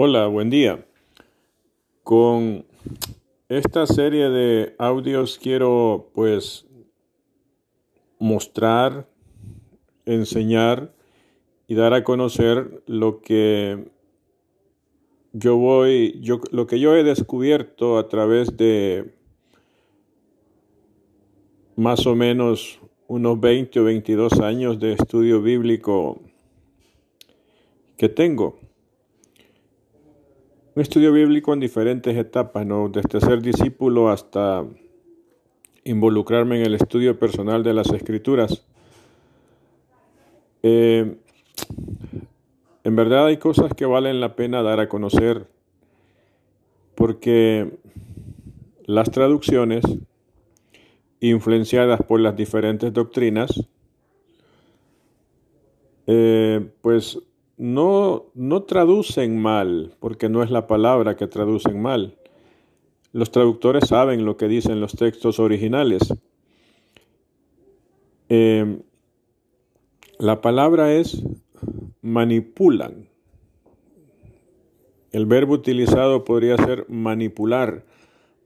Hola, buen día. Con esta serie de audios quiero pues mostrar, enseñar y dar a conocer lo que yo voy, yo, lo que yo he descubierto a través de más o menos unos 20 o 22 años de estudio bíblico que tengo. Un estudio bíblico en diferentes etapas, ¿no? desde ser discípulo hasta involucrarme en el estudio personal de las escrituras. Eh, en verdad hay cosas que valen la pena dar a conocer porque las traducciones influenciadas por las diferentes doctrinas, eh, pues no, no traducen mal, porque no es la palabra que traducen mal. Los traductores saben lo que dicen los textos originales. Eh, la palabra es manipulan. El verbo utilizado podría ser manipular,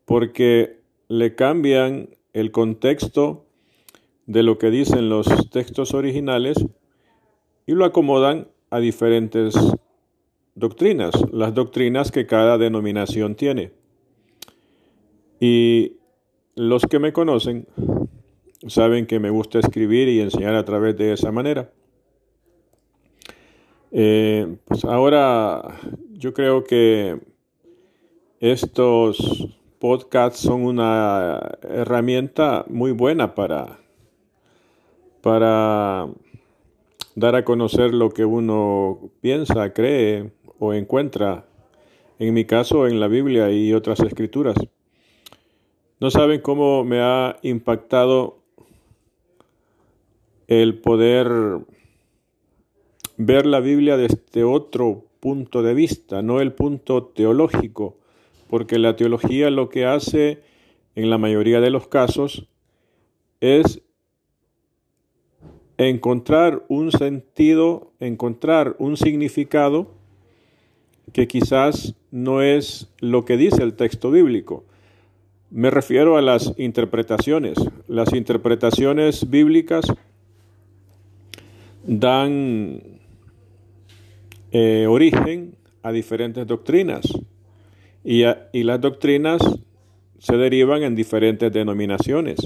porque le cambian el contexto de lo que dicen los textos originales y lo acomodan a diferentes doctrinas, las doctrinas que cada denominación tiene. Y los que me conocen saben que me gusta escribir y enseñar a través de esa manera. Eh, pues ahora yo creo que estos podcasts son una herramienta muy buena para, para dar a conocer lo que uno piensa, cree o encuentra, en mi caso en la Biblia y otras escrituras. No saben cómo me ha impactado el poder ver la Biblia desde otro punto de vista, no el punto teológico, porque la teología lo que hace en la mayoría de los casos es encontrar un sentido, encontrar un significado que quizás no es lo que dice el texto bíblico. Me refiero a las interpretaciones. Las interpretaciones bíblicas dan eh, origen a diferentes doctrinas y, y las doctrinas se derivan en diferentes denominaciones.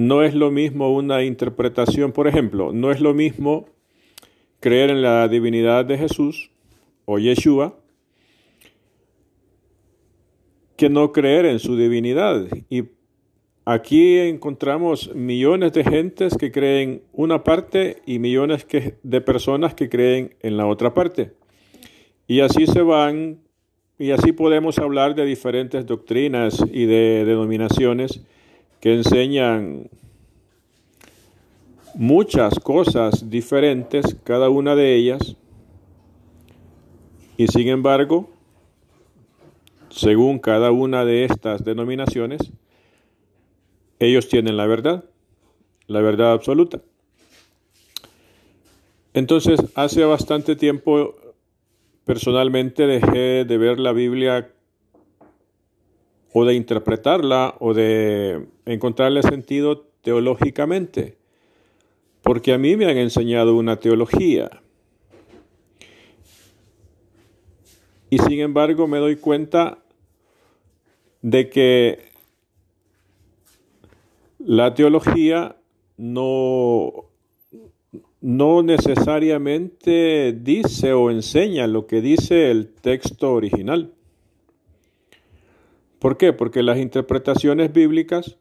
No es lo mismo una interpretación, por ejemplo, no es lo mismo creer en la divinidad de Jesús o Yeshua que no creer en su divinidad. Y aquí encontramos millones de gentes que creen una parte y millones de personas que creen en la otra parte. Y así se van, y así podemos hablar de diferentes doctrinas y de denominaciones que enseñan muchas cosas diferentes, cada una de ellas, y sin embargo, según cada una de estas denominaciones, ellos tienen la verdad, la verdad absoluta. Entonces, hace bastante tiempo personalmente dejé de ver la Biblia o de interpretarla o de encontrarle sentido teológicamente, porque a mí me han enseñado una teología. Y sin embargo me doy cuenta de que la teología no, no necesariamente dice o enseña lo que dice el texto original. ¿Por qué? Porque las interpretaciones bíblicas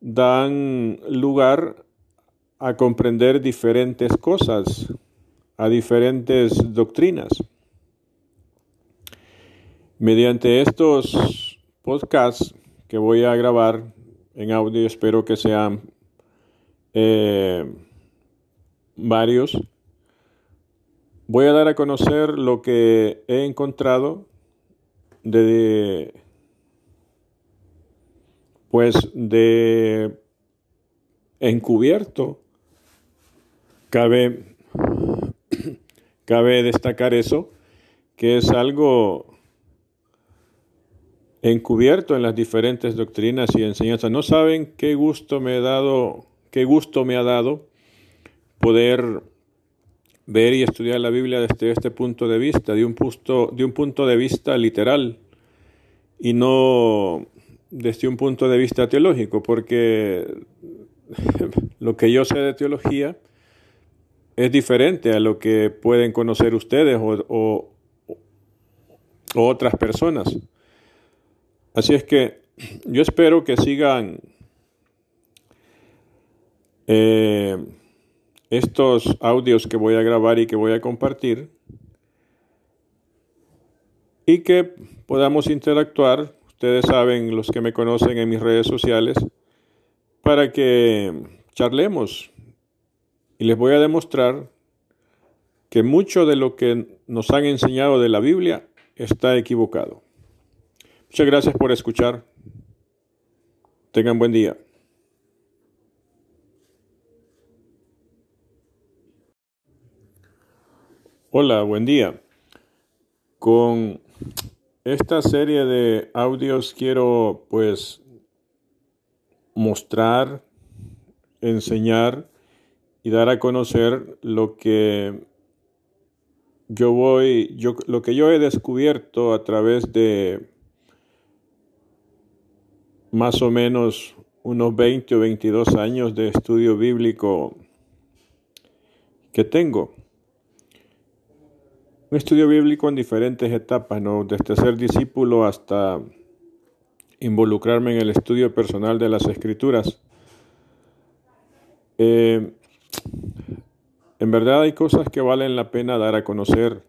dan lugar a comprender diferentes cosas, a diferentes doctrinas. Mediante estos podcasts que voy a grabar en audio, espero que sean eh, varios, voy a dar a conocer lo que he encontrado de pues de encubierto. Cabe, cabe destacar eso, que es algo encubierto en las diferentes doctrinas y enseñanzas. No saben qué gusto me he dado, qué gusto me ha dado poder ver y estudiar la Biblia desde este punto de vista, de un punto de vista literal y no desde un punto de vista teológico, porque lo que yo sé de teología es diferente a lo que pueden conocer ustedes o, otras personas. Así es que yo espero que sigan eh, estos audios que voy a grabar y que voy a compartir y que podamos interactuar, ustedes saben, los que me conocen en mis redes sociales, para que charlemos y les voy a demostrar que mucho de lo que nos han enseñado de la Biblia está equivocado. Muchas gracias por escuchar. Tengan buen día. Hola, buen día. Con esta serie de audios quiero pues mostrar, enseñar y dar a conocer lo que yo voy, yo, lo que yo he descubierto a través de más o menos unos 20 o 22 años de estudio bíblico que tengo. Un estudio bíblico en diferentes etapas, ¿no? desde ser discípulo hasta involucrarme en el estudio personal de las escrituras. Eh, en verdad hay cosas que valen la pena dar a conocer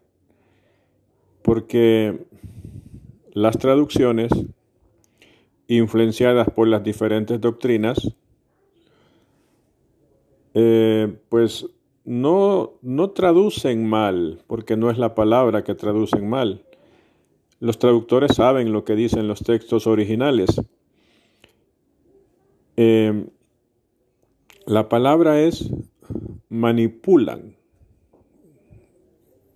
porque las traducciones influenciadas por las diferentes doctrinas, eh, pues no, no traducen mal, porque no es la palabra que traducen mal. Los traductores saben lo que dicen los textos originales. Eh, la palabra es manipulan.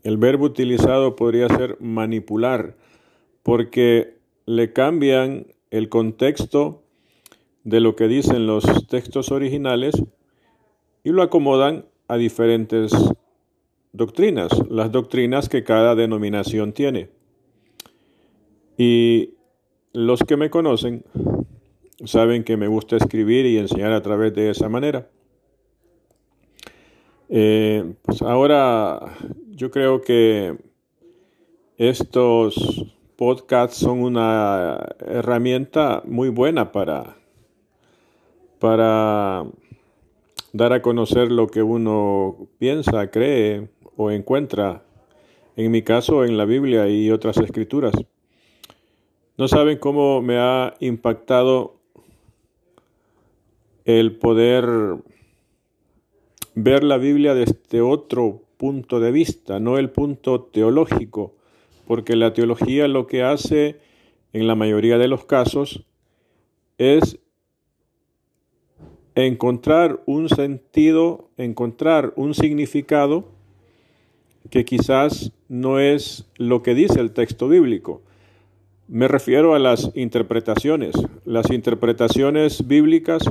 El verbo utilizado podría ser manipular, porque le cambian el contexto de lo que dicen los textos originales y lo acomodan a diferentes doctrinas, las doctrinas que cada denominación tiene. Y los que me conocen saben que me gusta escribir y enseñar a través de esa manera. Eh, pues ahora yo creo que estos podcasts son una herramienta muy buena para, para dar a conocer lo que uno piensa, cree o encuentra, en mi caso en la Biblia y otras escrituras. No saben cómo me ha impactado el poder ver la Biblia desde otro punto de vista, no el punto teológico, porque la teología lo que hace en la mayoría de los casos es encontrar un sentido, encontrar un significado que quizás no es lo que dice el texto bíblico. Me refiero a las interpretaciones. Las interpretaciones bíblicas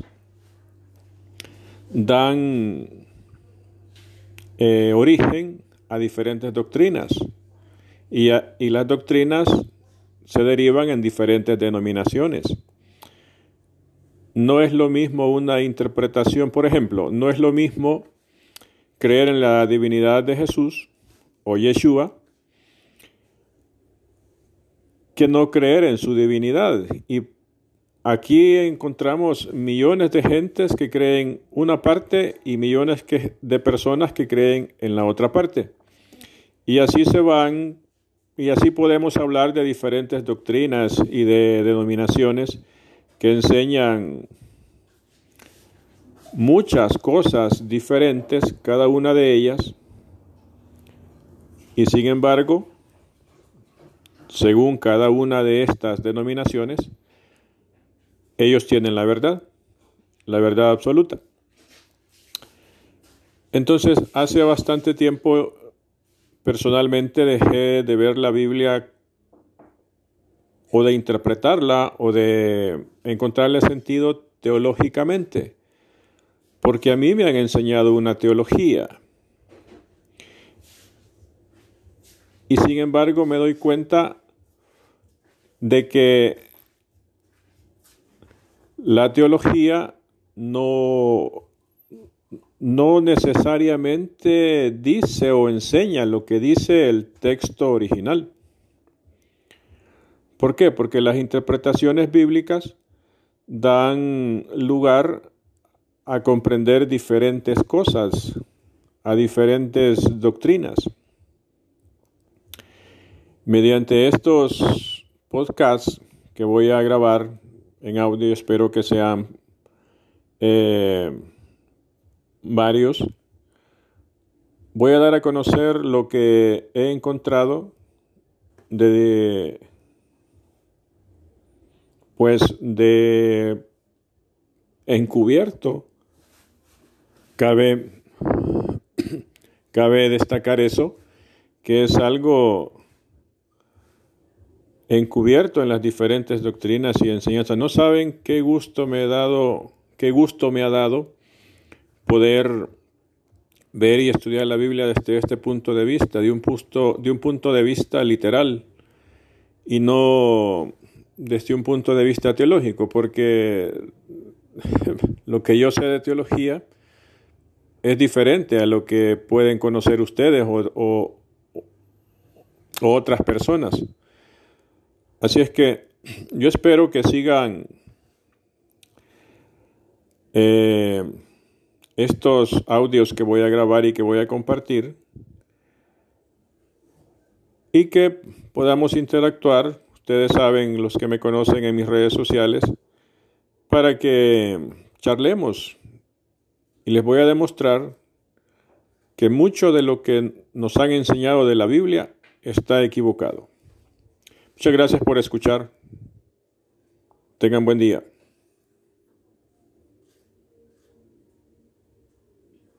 dan eh, origen a diferentes doctrinas y, las doctrinas se derivan en diferentes denominaciones. No es lo mismo una interpretación, por ejemplo, no es lo mismo creer en la divinidad de Jesús o Yeshua que no creer en su divinidad. Y aquí encontramos millones de gentes que creen una parte y millones de personas que creen en la otra parte. Y así se van y así podemos hablar de diferentes doctrinas y de denominaciones que enseñan muchas cosas diferentes, cada una de ellas, y sin embargo, según cada una de estas denominaciones, ellos tienen la verdad, la verdad absoluta. Entonces, hace bastante tiempo personalmente dejé de ver la Biblia o de interpretarla o de encontrarle sentido teológicamente, porque a mí me han enseñado una teología. Y sin embargo me doy cuenta de que la teología no, no necesariamente dice o enseña lo que dice el texto original. ¿Por qué? Porque las interpretaciones bíblicas dan lugar a comprender diferentes cosas, a diferentes doctrinas. Mediante estos podcasts que voy a grabar en audio, espero que sean eh, varios, voy a dar a conocer lo que he encontrado de pues de encubierto. Cabe, cabe destacar eso, que es algo encubierto en las diferentes doctrinas y enseñanzas. No saben qué gusto me dado, qué gusto me ha dado poder ver y estudiar la Biblia desde este punto de vista, de un punto de vista literal y no desde un punto de vista teológico, porque lo que yo sé de teología es diferente a lo que pueden conocer ustedes o, otras personas. Así es que yo espero que sigan eh, estos audios que voy a grabar y que voy a compartir y que podamos interactuar ustedes saben, los que me conocen en mis redes sociales, para que charlemos. Y les voy a demostrar que mucho de lo que nos han enseñado de la Biblia está equivocado. Muchas gracias por escuchar. Tengan buen día.